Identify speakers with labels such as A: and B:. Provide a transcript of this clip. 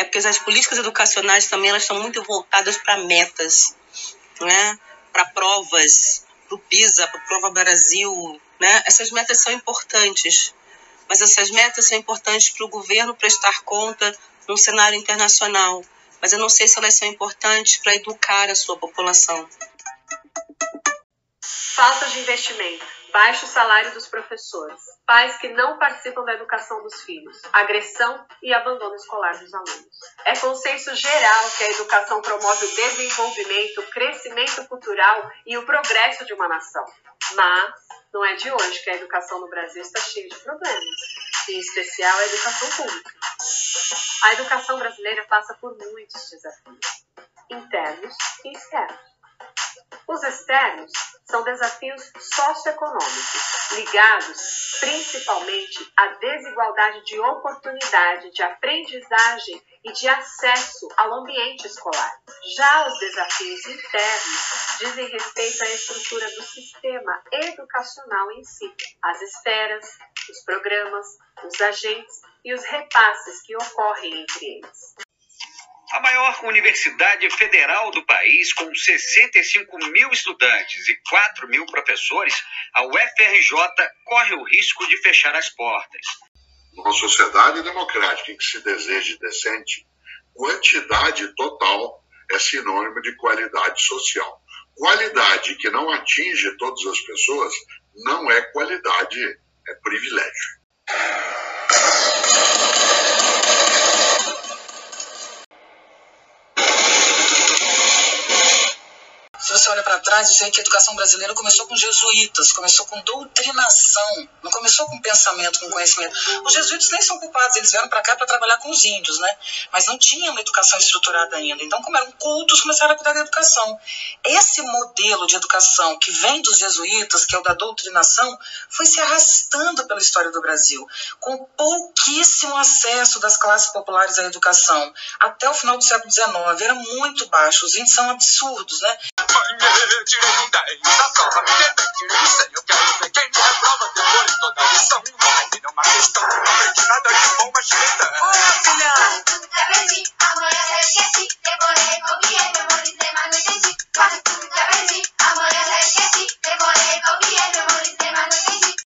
A: né? porque as políticas educacionais também elas estão muito voltadas para metas, né? para provas, para o PISA, para a Prova Brasil. Né? Essas metas são importantes, mas essas metas são importantes para o governo prestar conta num cenário internacional, mas eu não sei se elas são importantes para educar a sua população.
B: Falta de investimento, baixo salário dos professores, pais que não participam da educação dos filhos, agressão e abandono escolar dos alunos. É consenso geral que a educação promove o desenvolvimento, o crescimento cultural e o progresso de uma nação. Mas não é de hoje que a educação no Brasil está cheia de problemas, em especial a educação pública. A educação brasileira passa por muitos desafios, internos e externos. Os externos são desafios socioeconômicos, ligados principalmente à desigualdade de oportunidade, de aprendizagem e de acesso ao ambiente escolar. Já os desafios internos dizem respeito à estrutura do sistema educacional em si, as esferas, os programas, os agentes e os repasses que ocorrem entre eles.
C: A maior universidade federal do país, com 65 mil estudantes e 4 mil professores, a UFRJ corre o risco de fechar as portas.
D: Numa sociedade democrática em que se deseje decente, quantidade total é sinônimo de qualidade social. Qualidade que não atinge todas as pessoas não é qualidade, é privilégio.
E: Você olha para trás e vê que a educação brasileira começou com jesuítas, começou com doutrinação, não começou com pensamento, com conhecimento. Os jesuítas nem são culpados, eles vieram para cá para trabalhar com os índios, né? Mas não tinham uma educação estruturada ainda. Então, como eram cultos, começaram a cuidar da educação. Esse modelo de educação que vem dos jesuítas, que é o da doutrinação, foi se arrastando pela história do Brasil, com pouquíssimo acesso das classes populares à educação. Até o final do século XIX era muito baixo, os índios são absurdos, né?
F: Tirei 10 da prova, me debate, eu quero ver quem me reprova. Decorei toda a lição, não uma questão, não aprendi nada de bom, mas chega.